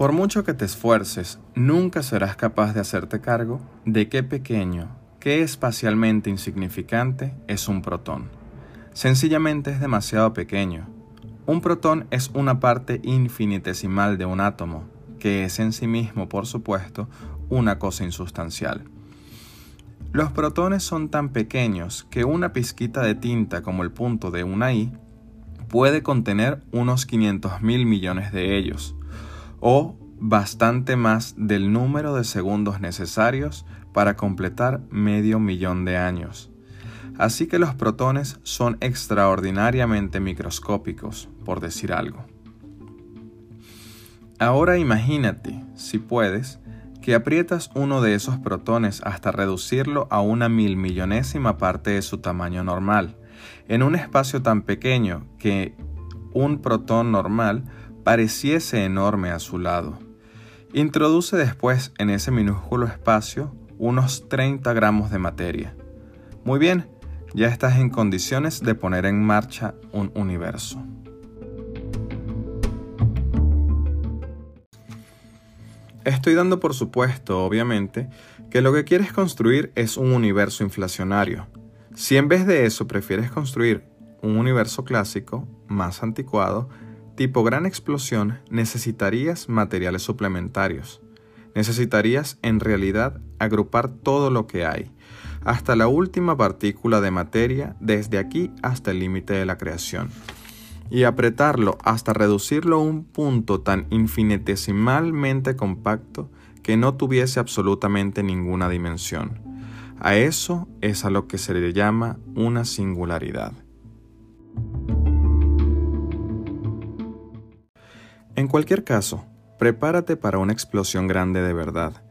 Por mucho que te esfuerces, nunca serás capaz de hacerte cargo de qué pequeño, qué espacialmente insignificante es un protón. Sencillamente es demasiado pequeño. Un protón es una parte infinitesimal de un átomo, que es en sí mismo, por supuesto, una cosa insustancial. Los protones son tan pequeños que una pizquita de tinta como el punto de una I puede contener unos 500 mil millones de ellos o bastante más del número de segundos necesarios para completar medio millón de años. Así que los protones son extraordinariamente microscópicos, por decir algo. Ahora imagínate, si puedes, que aprietas uno de esos protones hasta reducirlo a una mil millonésima parte de su tamaño normal, en un espacio tan pequeño que un protón normal pareciese enorme a su lado. Introduce después en ese minúsculo espacio unos 30 gramos de materia. Muy bien, ya estás en condiciones de poner en marcha un universo. Estoy dando por supuesto, obviamente, que lo que quieres construir es un universo inflacionario. Si en vez de eso prefieres construir un universo clásico, más anticuado, tipo gran explosión, necesitarías materiales suplementarios. Necesitarías en realidad agrupar todo lo que hay, hasta la última partícula de materia, desde aquí hasta el límite de la creación, y apretarlo hasta reducirlo a un punto tan infinitesimalmente compacto que no tuviese absolutamente ninguna dimensión. A eso es a lo que se le llama una singularidad. En cualquier caso, prepárate para una explosión grande de verdad.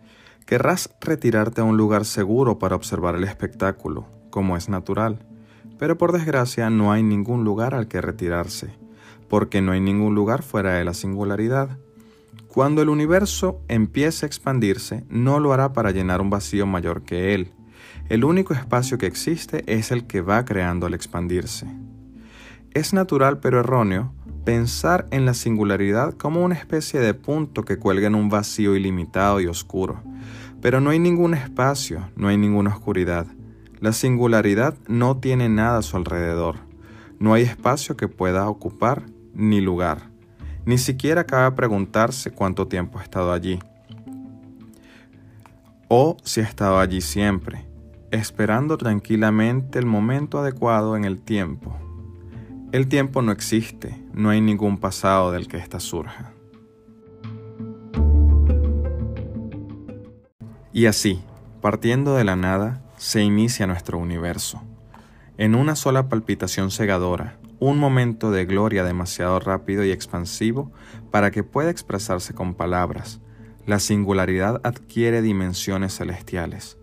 Querrás retirarte a un lugar seguro para observar el espectáculo, como es natural, pero por desgracia no hay ningún lugar al que retirarse, porque no hay ningún lugar fuera de la singularidad. Cuando el universo empiece a expandirse, no lo hará para llenar un vacío mayor que él. El único espacio que existe es el que va creando al expandirse. Es natural pero erróneo pensar en la singularidad como una especie de punto que cuelga en un vacío ilimitado y oscuro. Pero no hay ningún espacio, no hay ninguna oscuridad. La singularidad no tiene nada a su alrededor. No hay espacio que pueda ocupar ni lugar. Ni siquiera cabe preguntarse cuánto tiempo ha estado allí. O si ha estado allí siempre, esperando tranquilamente el momento adecuado en el tiempo el tiempo no existe, no hay ningún pasado del que ésta surja. Y así, partiendo de la nada, se inicia nuestro universo. En una sola palpitación cegadora, un momento de gloria demasiado rápido y expansivo para que pueda expresarse con palabras, la singularidad adquiere dimensiones celestiales,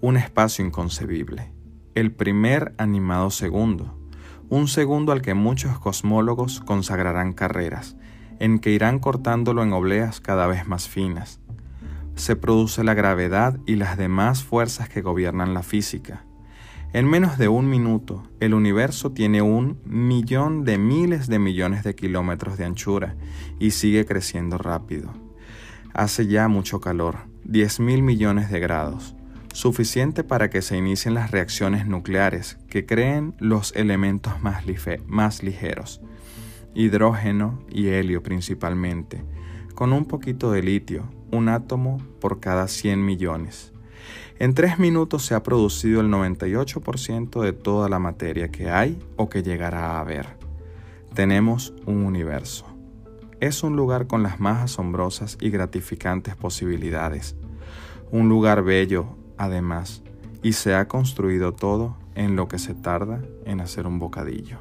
un espacio inconcebible, el primer animado segundo, un segundo al que muchos cosmólogos consagrarán carreras, en que irán cortándolo en obleas cada vez más finas. Se produce la gravedad y las demás fuerzas que gobiernan la física. En menos de un minuto, el universo tiene un millón de miles de millones de kilómetros de anchura y sigue creciendo rápido. Hace ya mucho calor, 10 mil millones de grados suficiente para que se inicien las reacciones nucleares que creen los elementos más, ligeros, hidrógeno y helio principalmente, con un poquito de litio, un átomo por cada 100 millones. En tres minutos se ha producido el 98% de toda la materia que hay o que llegará a haber. Tenemos un universo. Es un lugar con las más asombrosas y gratificantes posibilidades. Un lugar bello, además, y se ha construido todo en lo que se tarda en hacer un bocadillo.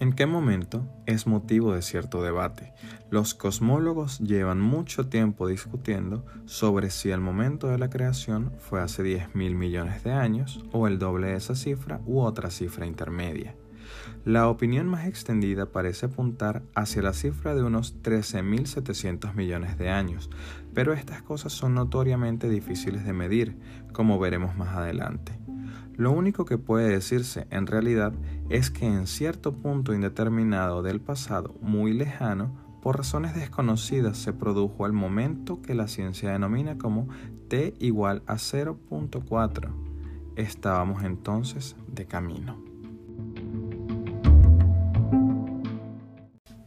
¿En qué momento? Es motivo de cierto debate. Los cosmólogos llevan mucho tiempo discutiendo sobre si el momento de la creación fue hace 10 mil millones de años o el doble de esa cifra u otra cifra intermedia. La opinión más extendida parece apuntar hacia la cifra de unos 13.700 millones de años, pero estas cosas son notoriamente difíciles de medir, como veremos más adelante. Lo único que puede decirse en realidad es que en cierto punto indeterminado del pasado muy lejano por razones desconocidas se produjo al momento que la ciencia denomina como t igual a 0.4. Estábamos entonces de camino.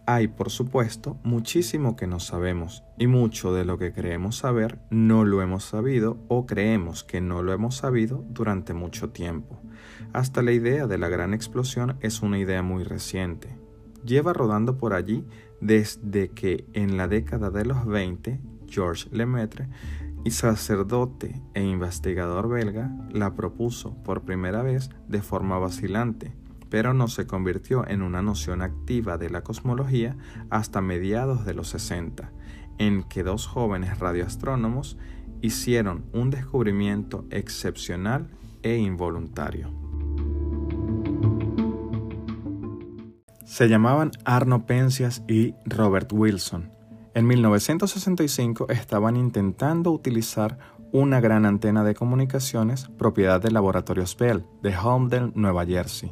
Hay, por supuesto, muchísimo que no sabemos y mucho de lo que creemos saber no lo hemos sabido o creemos que no lo hemos sabido durante mucho tiempo. Hasta la idea de la gran explosión es una idea muy reciente. Lleva rodando por allí desde que en la década de los 20 Georges Lemaitre, y sacerdote e investigador belga, la propuso por primera vez de forma vacilante pero no se convirtió en una noción activa de la cosmología hasta mediados de los 60, en que dos jóvenes radioastrónomos hicieron un descubrimiento excepcional e involuntario. Se llamaban Arno Penzias y Robert Wilson. En 1965 estaban intentando utilizar una gran antena de comunicaciones propiedad del laboratorio Bell de Holmdel, Nueva Jersey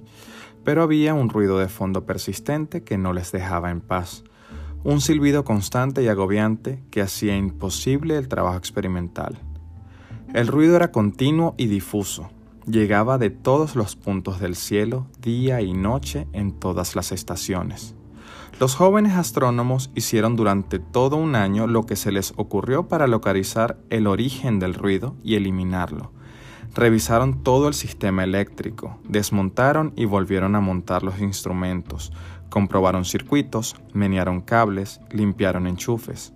pero había un ruido de fondo persistente que no les dejaba en paz, un silbido constante y agobiante que hacía imposible el trabajo experimental. El ruido era continuo y difuso, llegaba de todos los puntos del cielo, día y noche en todas las estaciones. Los jóvenes astrónomos hicieron durante todo un año lo que se les ocurrió para localizar el origen del ruido y eliminarlo, Revisaron todo el sistema eléctrico, desmontaron y volvieron a montar los instrumentos, comprobaron circuitos, menearon cables, limpiaron enchufes.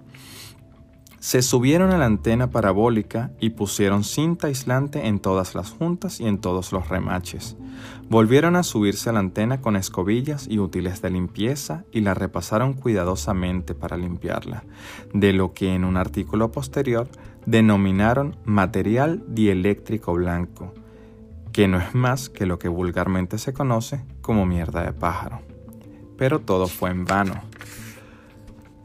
Se subieron a la antena parabólica y pusieron cinta aislante en todas las juntas y en todos los remaches. Volvieron a subirse a la antena con escobillas y útiles de limpieza y la repasaron cuidadosamente para limpiarla, de lo que en un artículo posterior denominaron material dieléctrico blanco, que no es más que lo que vulgarmente se conoce como mierda de pájaro. Pero todo fue en vano.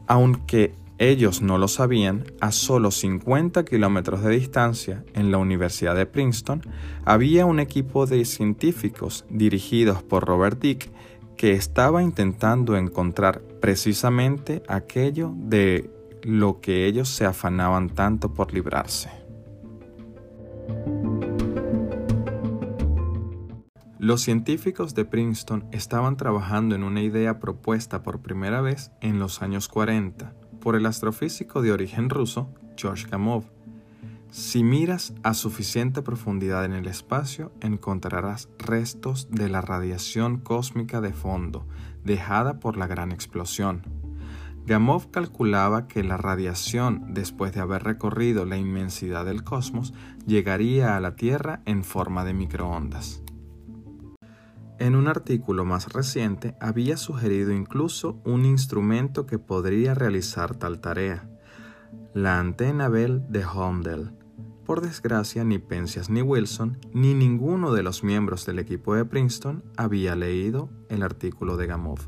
Aunque ellos no lo sabían, a solo 50 kilómetros de distancia, en la Universidad de Princeton, había un equipo de científicos dirigidos por Robert Dick que estaba intentando encontrar precisamente aquello de lo que ellos se afanaban tanto por librarse. Los científicos de Princeton estaban trabajando en una idea propuesta por primera vez en los años 40 por el astrofísico de origen ruso George Gamow. Si miras a suficiente profundidad en el espacio, encontrarás restos de la radiación cósmica de fondo dejada por la gran explosión. Gamov calculaba que la radiación, después de haber recorrido la inmensidad del cosmos, llegaría a la Tierra en forma de microondas. En un artículo más reciente había sugerido incluso un instrumento que podría realizar tal tarea, la antena Bell de Holmdel. Por desgracia, ni Penzias ni Wilson, ni ninguno de los miembros del equipo de Princeton había leído el artículo de Gamov.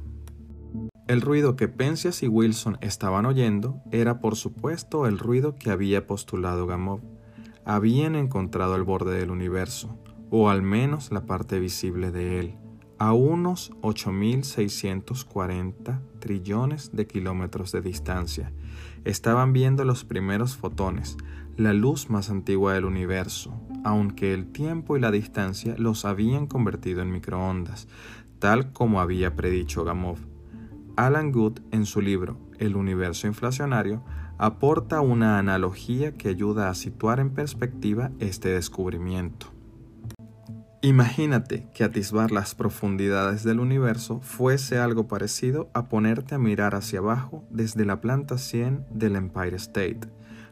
El ruido que Penzias y Wilson estaban oyendo era por supuesto el ruido que había postulado Gamow. Habían encontrado el borde del universo, o al menos la parte visible de él, a unos 8.640 trillones de kilómetros de distancia. Estaban viendo los primeros fotones, la luz más antigua del universo, aunque el tiempo y la distancia los habían convertido en microondas, tal como había predicho Gamow. Alan Good, en su libro El universo inflacionario, aporta una analogía que ayuda a situar en perspectiva este descubrimiento. Imagínate que atisbar las profundidades del universo fuese algo parecido a ponerte a mirar hacia abajo desde la planta 100 del Empire State,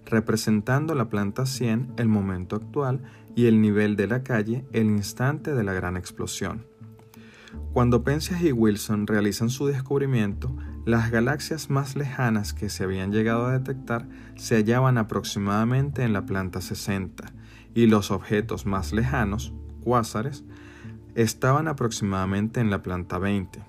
representando la planta 100 el momento actual y el nivel de la calle el instante de la gran explosión. Cuando Penzias y Wilson realizan su descubrimiento, las galaxias más lejanas que se habían llegado a detectar se hallaban aproximadamente en la planta 60 y los objetos más lejanos, cuásares, estaban aproximadamente en la planta 20.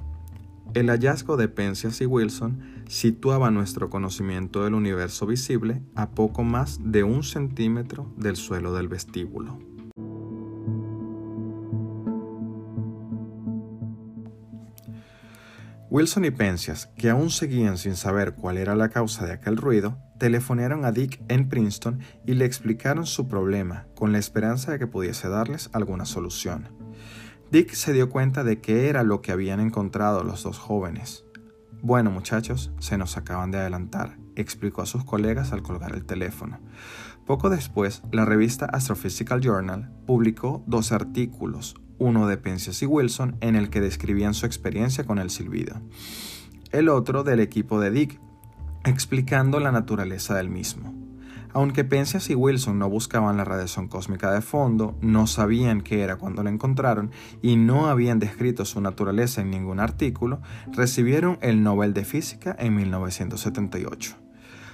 El hallazgo de Penzias y Wilson situaba nuestro conocimiento del universo visible a poco más de un centímetro del suelo del vestíbulo. Wilson y Penzias, que aún seguían sin saber cuál era la causa de aquel ruido, telefonearon a Dick en Princeton y le explicaron su problema, con la esperanza de que pudiese darles alguna solución. Dick se dio cuenta de qué era lo que habían encontrado los dos jóvenes. Bueno, muchachos, se nos acaban de adelantar, explicó a sus colegas al colgar el teléfono. Poco después, la revista Astrophysical Journal publicó dos artículos, uno de Penzias y Wilson en el que describían su experiencia con el silbido, el otro del equipo de Dick, explicando la naturaleza del mismo. Aunque Penzias y Wilson no buscaban la radiación cósmica de fondo, no sabían qué era cuando la encontraron y no habían descrito su naturaleza en ningún artículo, recibieron el Nobel de Física en 1978.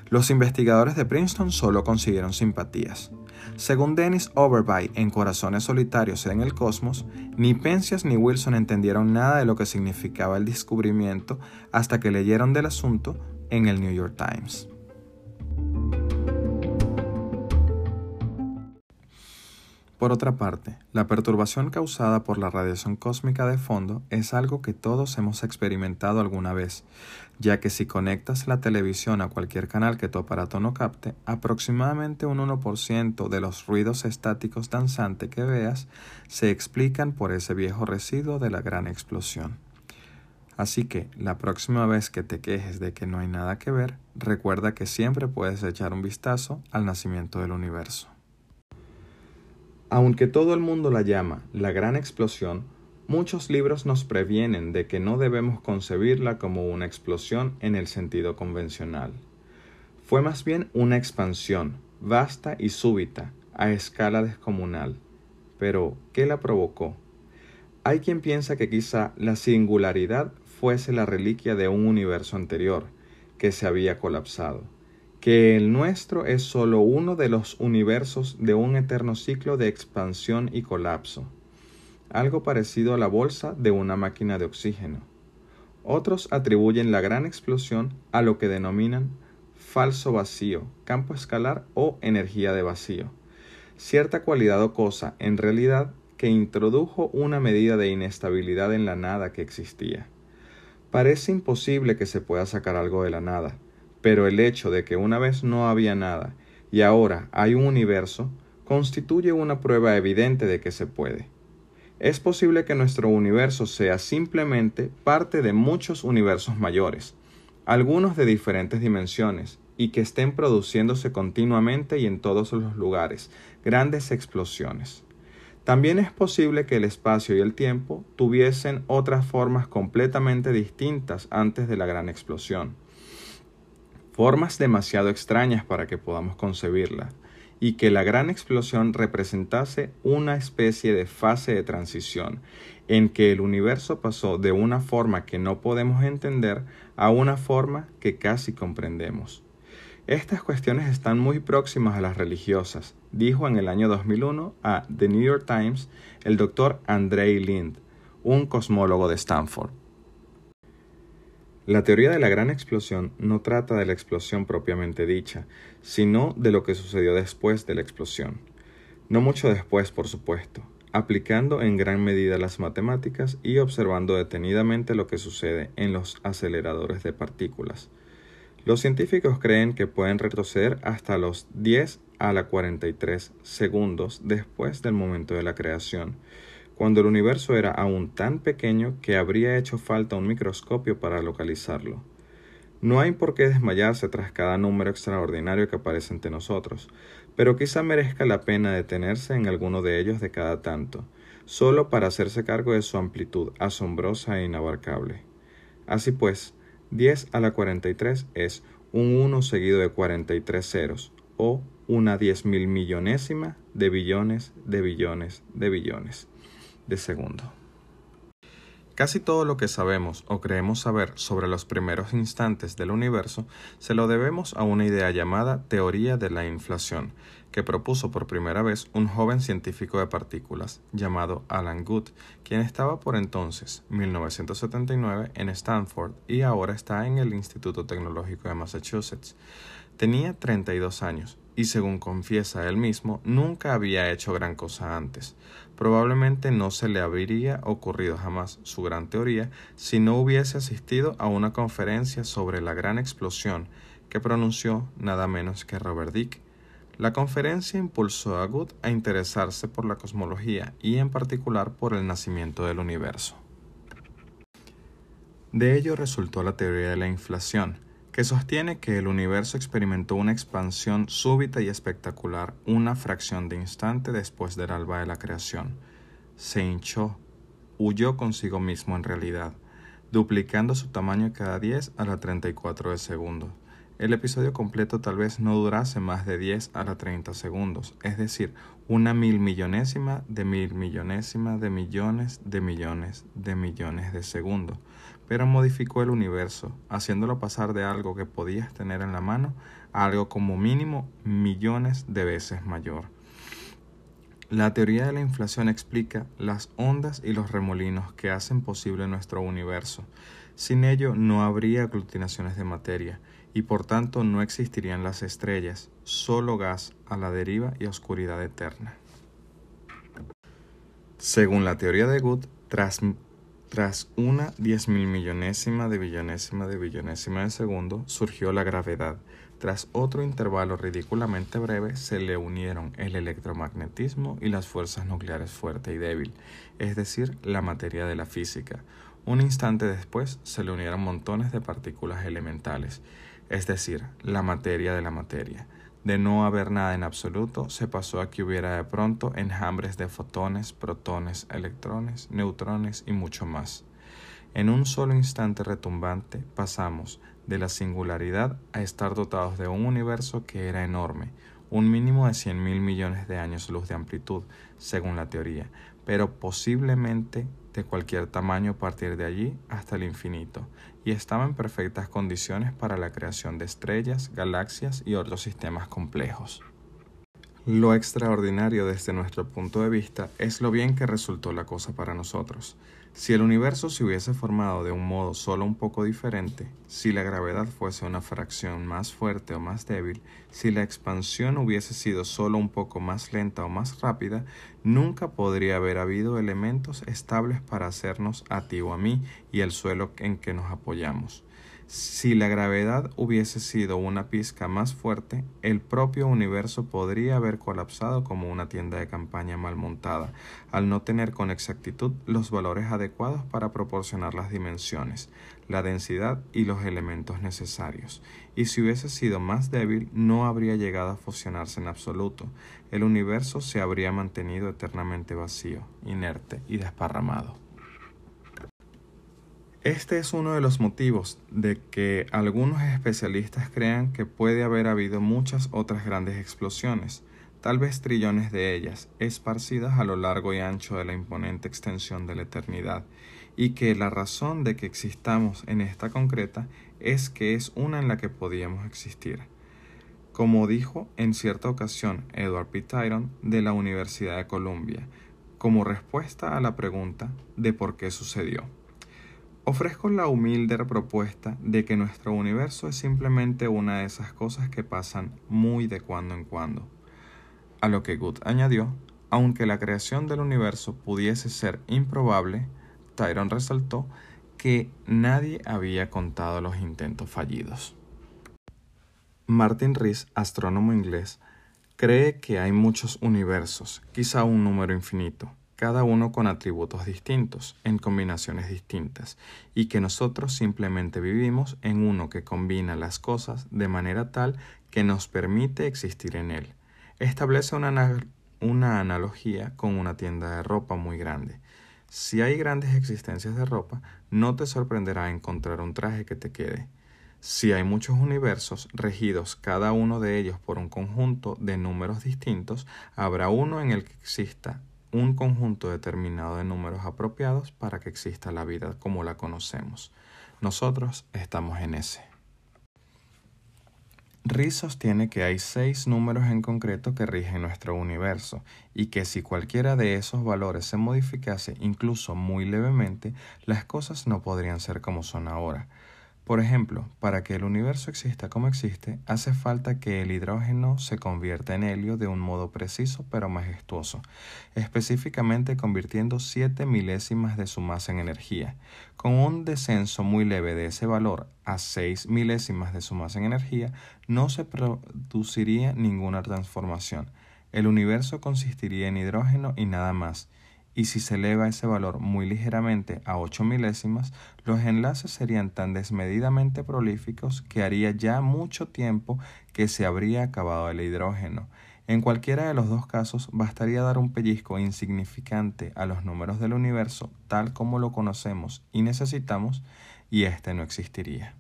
Los investigadores de Princeton solo consiguieron simpatías. Según Dennis Overby en Corazones Solitarios en el Cosmos, ni Penzias ni Wilson entendieron nada de lo que significaba el descubrimiento hasta que leyeron del asunto en el New York Times. Por otra parte, la perturbación causada por la radiación cósmica de fondo es algo que todos hemos experimentado alguna vez, ya que si conectas la televisión a cualquier canal que tu aparato no capte, aproximadamente un 1% de los ruidos estáticos danzantes que veas se explican por ese viejo residuo de la gran explosión. Así que la próxima vez que te quejes de que no hay nada que ver, recuerda que siempre puedes echar un vistazo al nacimiento del universo. Aunque todo el mundo la llama la gran explosión, muchos libros nos previenen de que no debemos concebirla como una explosión en el sentido convencional. Fue más bien una expansión, vasta y súbita, a escala descomunal. Pero, ¿qué la provocó? Hay quien piensa que quizá la singularidad fuese la reliquia de un universo anterior, que se había colapsado que el nuestro es sólo uno de los universos de un eterno ciclo de expansión y colapso, algo parecido a la bolsa de una máquina de oxígeno. Otros atribuyen la gran explosión a lo que denominan falso vacío, campo escalar o energía de vacío, cierta cualidad o cosa, en realidad, que introdujo una medida de inestabilidad en la nada que existía. Parece imposible que se pueda sacar algo de la nada, pero el hecho de que una vez no había nada y ahora hay un universo constituye una prueba evidente de que se puede. Es posible que nuestro universo sea simplemente parte de muchos universos mayores, algunos de diferentes dimensiones, y que estén produciéndose continuamente y en todos los lugares grandes explosiones. También es posible que el espacio y el tiempo tuviesen otras formas completamente distintas antes de la gran explosión formas demasiado extrañas para que podamos concebirla, y que la gran explosión representase una especie de fase de transición, en que el universo pasó de una forma que no podemos entender a una forma que casi comprendemos. Estas cuestiones están muy próximas a las religiosas, dijo en el año 2001 a The New York Times el doctor Andrei Lind, un cosmólogo de Stanford. La teoría de la gran explosión no trata de la explosión propiamente dicha, sino de lo que sucedió después de la explosión. No mucho después, por supuesto, aplicando en gran medida las matemáticas y observando detenidamente lo que sucede en los aceleradores de partículas. Los científicos creen que pueden retroceder hasta los 10 a la 43 segundos después del momento de la creación, cuando el universo era aún tan pequeño que habría hecho falta un microscopio para localizarlo. No hay por qué desmayarse tras cada número extraordinario que aparece ante nosotros, pero quizá merezca la pena detenerse en alguno de ellos de cada tanto, solo para hacerse cargo de su amplitud asombrosa e inabarcable. Así pues, 10 a la 43 es un 1 seguido de 43 ceros, o una diez mil millonésima de billones de billones de billones de segundo. Casi todo lo que sabemos o creemos saber sobre los primeros instantes del universo se lo debemos a una idea llamada teoría de la inflación, que propuso por primera vez un joven científico de partículas llamado Alan Guth, quien estaba por entonces, 1979, en Stanford y ahora está en el Instituto Tecnológico de Massachusetts. Tenía 32 años y según confiesa él mismo, nunca había hecho gran cosa antes. Probablemente no se le habría ocurrido jamás su gran teoría si no hubiese asistido a una conferencia sobre la gran explosión que pronunció nada menos que Robert Dick. La conferencia impulsó a Good a interesarse por la cosmología y en particular por el nacimiento del universo. De ello resultó la teoría de la inflación, que sostiene que el universo experimentó una expansión súbita y espectacular una fracción de instante después del alba de la creación. Se hinchó, huyó consigo mismo en realidad, duplicando su tamaño cada 10 a la 34 de segundo. El episodio completo tal vez no durase más de 10 a la 30 segundos, es decir, una mil millonésima de mil millonésima de millones de millones de millones de segundos pero modificó el universo, haciéndolo pasar de algo que podías tener en la mano a algo como mínimo millones de veces mayor. La teoría de la inflación explica las ondas y los remolinos que hacen posible nuestro universo. Sin ello no habría aglutinaciones de materia y por tanto no existirían las estrellas, solo gas a la deriva y oscuridad eterna. Según la teoría de Good, tras tras una diez mil millonésima de billonésima de billonésima de segundo surgió la gravedad. Tras otro intervalo ridículamente breve se le unieron el electromagnetismo y las fuerzas nucleares fuerte y débil, es decir, la materia de la física. Un instante después se le unieron montones de partículas elementales, es decir, la materia de la materia. De no haber nada en absoluto, se pasó a que hubiera de pronto enjambres de fotones, protones, electrones, neutrones y mucho más. En un solo instante retumbante pasamos de la singularidad a estar dotados de un universo que era enorme, un mínimo de cien mil millones de años luz de amplitud, según la teoría, pero posiblemente de cualquier tamaño partir de allí hasta el infinito, y estaba en perfectas condiciones para la creación de estrellas, galaxias y otros sistemas complejos. Lo extraordinario desde nuestro punto de vista es lo bien que resultó la cosa para nosotros. Si el universo se hubiese formado de un modo solo un poco diferente, si la gravedad fuese una fracción más fuerte o más débil, si la expansión hubiese sido solo un poco más lenta o más rápida, nunca podría haber habido elementos estables para hacernos a ti o a mí y el suelo en que nos apoyamos. Si la gravedad hubiese sido una pizca más fuerte, el propio universo podría haber colapsado como una tienda de campaña mal montada, al no tener con exactitud los valores adecuados para proporcionar las dimensiones, la densidad y los elementos necesarios. Y si hubiese sido más débil, no habría llegado a fusionarse en absoluto. El universo se habría mantenido eternamente vacío, inerte y desparramado. Este es uno de los motivos de que algunos especialistas crean que puede haber habido muchas otras grandes explosiones, tal vez trillones de ellas, esparcidas a lo largo y ancho de la imponente extensión de la eternidad, y que la razón de que existamos en esta concreta es que es una en la que podíamos existir. Como dijo en cierta ocasión Edward P. Tyron de la Universidad de Columbia, como respuesta a la pregunta de por qué sucedió. Ofrezco la humilde propuesta de que nuestro universo es simplemente una de esas cosas que pasan muy de cuando en cuando. A lo que Good añadió, aunque la creación del universo pudiese ser improbable, Tyron resaltó que nadie había contado los intentos fallidos. Martin Rees, astrónomo inglés, cree que hay muchos universos, quizá un número infinito, cada uno con atributos distintos, en combinaciones distintas, y que nosotros simplemente vivimos en uno que combina las cosas de manera tal que nos permite existir en él. Establece una, una analogía con una tienda de ropa muy grande. Si hay grandes existencias de ropa, no te sorprenderá encontrar un traje que te quede. Si hay muchos universos regidos cada uno de ellos por un conjunto de números distintos, habrá uno en el que exista un conjunto determinado de números apropiados para que exista la vida como la conocemos. Nosotros estamos en ese. Riz sostiene que hay seis números en concreto que rigen nuestro universo y que si cualquiera de esos valores se modificase incluso muy levemente, las cosas no podrían ser como son ahora. Por ejemplo, para que el universo exista como existe, hace falta que el hidrógeno se convierta en helio de un modo preciso pero majestuoso, específicamente convirtiendo 7 milésimas de su masa en energía. Con un descenso muy leve de ese valor a 6 milésimas de su masa en energía, no se produciría ninguna transformación. El universo consistiría en hidrógeno y nada más y si se eleva ese valor muy ligeramente a 8 milésimas, los enlaces serían tan desmedidamente prolíficos que haría ya mucho tiempo que se habría acabado el hidrógeno. En cualquiera de los dos casos bastaría dar un pellizco insignificante a los números del universo tal como lo conocemos y necesitamos y éste no existiría.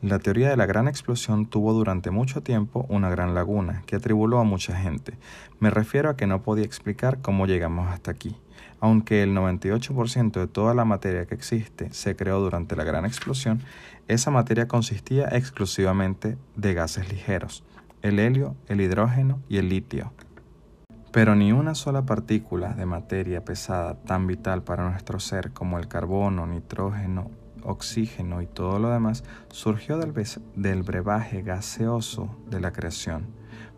La teoría de la gran explosión tuvo durante mucho tiempo una gran laguna que atribuló a mucha gente. Me refiero a que no podía explicar cómo llegamos hasta aquí. Aunque el 98% de toda la materia que existe se creó durante la gran explosión, esa materia consistía exclusivamente de gases ligeros, el helio, el hidrógeno y el litio. Pero ni una sola partícula de materia pesada tan vital para nuestro ser como el carbono, nitrógeno oxígeno y todo lo demás surgió del, brebaje gaseoso de la creación.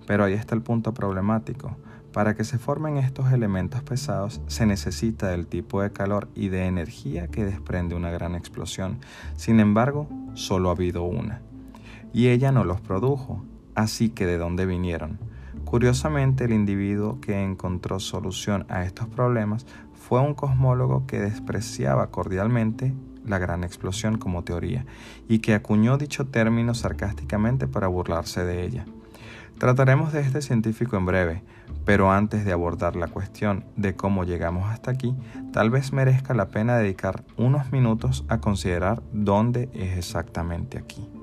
Pero ahí está el punto problemático. Para que se formen estos elementos pesados se necesita del tipo de calor y de energía que desprende una gran explosión. Sin embargo, solo ha habido una. Y ella no los produjo. Así que ¿de dónde vinieron? Curiosamente, el individuo que encontró solución a estos problemas fue un cosmólogo que despreciaba cordialmente la gran explosión como teoría, y que acuñó dicho término sarcásticamente para burlarse de ella. Trataremos de este científico en breve, pero antes de abordar la cuestión de cómo llegamos hasta aquí, tal vez merezca la pena dedicar unos minutos a considerar dónde es exactamente aquí.